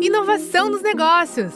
Inovação nos negócios.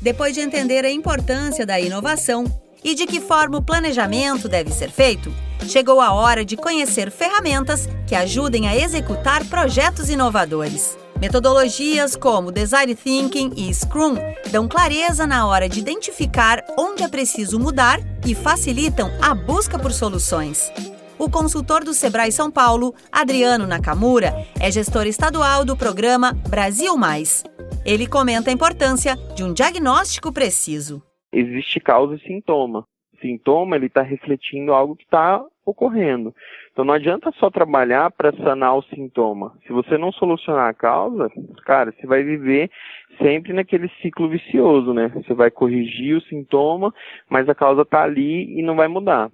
Depois de entender a importância da inovação e de que forma o planejamento deve ser feito, chegou a hora de conhecer ferramentas que ajudem a executar projetos inovadores. Metodologias como Design Thinking e Scrum dão clareza na hora de identificar onde é preciso mudar e facilitam a busca por soluções. O consultor do Sebrae São Paulo, Adriano Nakamura, é gestor estadual do programa Brasil Mais. Ele comenta a importância de um diagnóstico preciso. Existe causa e sintoma. Sintoma ele está refletindo algo que está ocorrendo. Então não adianta só trabalhar para sanar o sintoma. Se você não solucionar a causa, cara, você vai viver sempre naquele ciclo vicioso, né? Você vai corrigir o sintoma, mas a causa está ali e não vai mudar.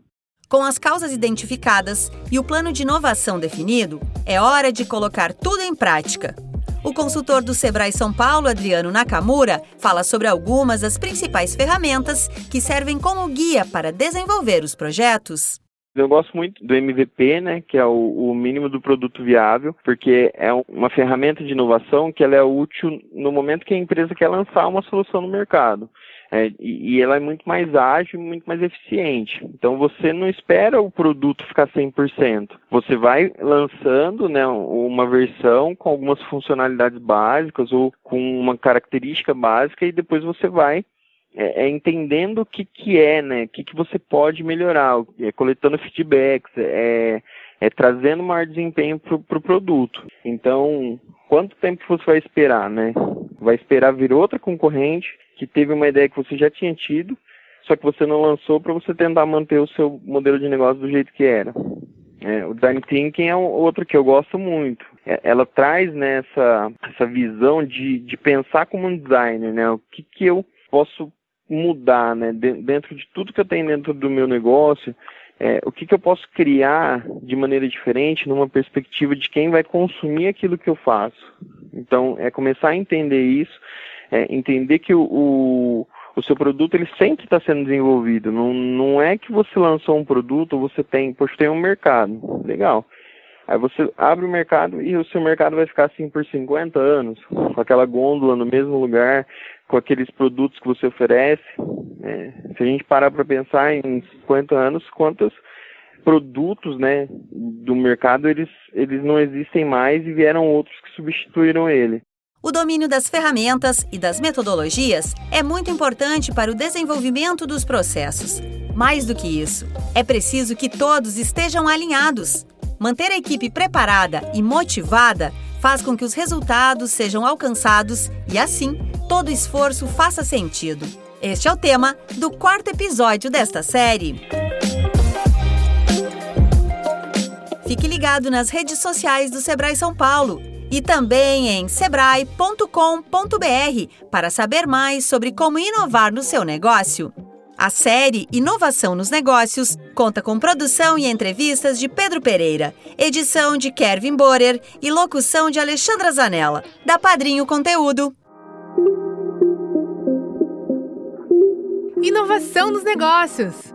Com as causas identificadas e o plano de inovação definido, é hora de colocar tudo em prática. O consultor do Sebrae São Paulo, Adriano Nakamura, fala sobre algumas das principais ferramentas que servem como guia para desenvolver os projetos. Eu gosto muito do MVP, né, que é o, o, mínimo do produto viável, porque é uma ferramenta de inovação que ela é útil no momento que a empresa quer lançar uma solução no mercado. É, e, e ela é muito mais ágil, muito mais eficiente. Então você não espera o produto ficar 100%. Você vai lançando né, uma versão com algumas funcionalidades básicas ou com uma característica básica e depois você vai é, é, entendendo o que, que é, né? O que, que você pode melhorar, é, coletando feedbacks, é, é trazendo maior desempenho para o pro produto. Então, quanto tempo você vai esperar, né? Vai esperar vir outra concorrente que teve uma ideia que você já tinha tido, só que você não lançou para você tentar manter o seu modelo de negócio do jeito que era. É, o design thinking é um outro que eu gosto muito. É, ela traz né, essa, essa visão de, de pensar como um designer, né? O que, que eu posso mudar, né? Dentro de tudo que eu tenho dentro do meu negócio, é, o que, que eu posso criar de maneira diferente numa perspectiva de quem vai consumir aquilo que eu faço. Então, é começar a entender isso, é, entender que o, o, o, seu produto ele sempre está sendo desenvolvido. Não, não é que você lançou um produto, você tem, poxa, tem um mercado. Legal. Aí você abre o mercado e o seu mercado vai ficar assim por 50 anos, com aquela gôndola no mesmo lugar, com aqueles produtos que você oferece. É, se a gente parar para pensar em 50 anos, quantos produtos né, do mercado eles, eles não existem mais e vieram outros que substituíram ele. O domínio das ferramentas e das metodologias é muito importante para o desenvolvimento dos processos. Mais do que isso, é preciso que todos estejam alinhados. Manter a equipe preparada e motivada faz com que os resultados sejam alcançados e, assim, todo esforço faça sentido. Este é o tema do quarto episódio desta série. Fique ligado nas redes sociais do Sebrae São Paulo e também em sebrae.com.br para saber mais sobre como inovar no seu negócio. A série Inovação nos Negócios conta com produção e entrevistas de Pedro Pereira, edição de Kevin Borer e locução de Alexandra Zanella, da Padrinho Conteúdo. Inovação nos Negócios.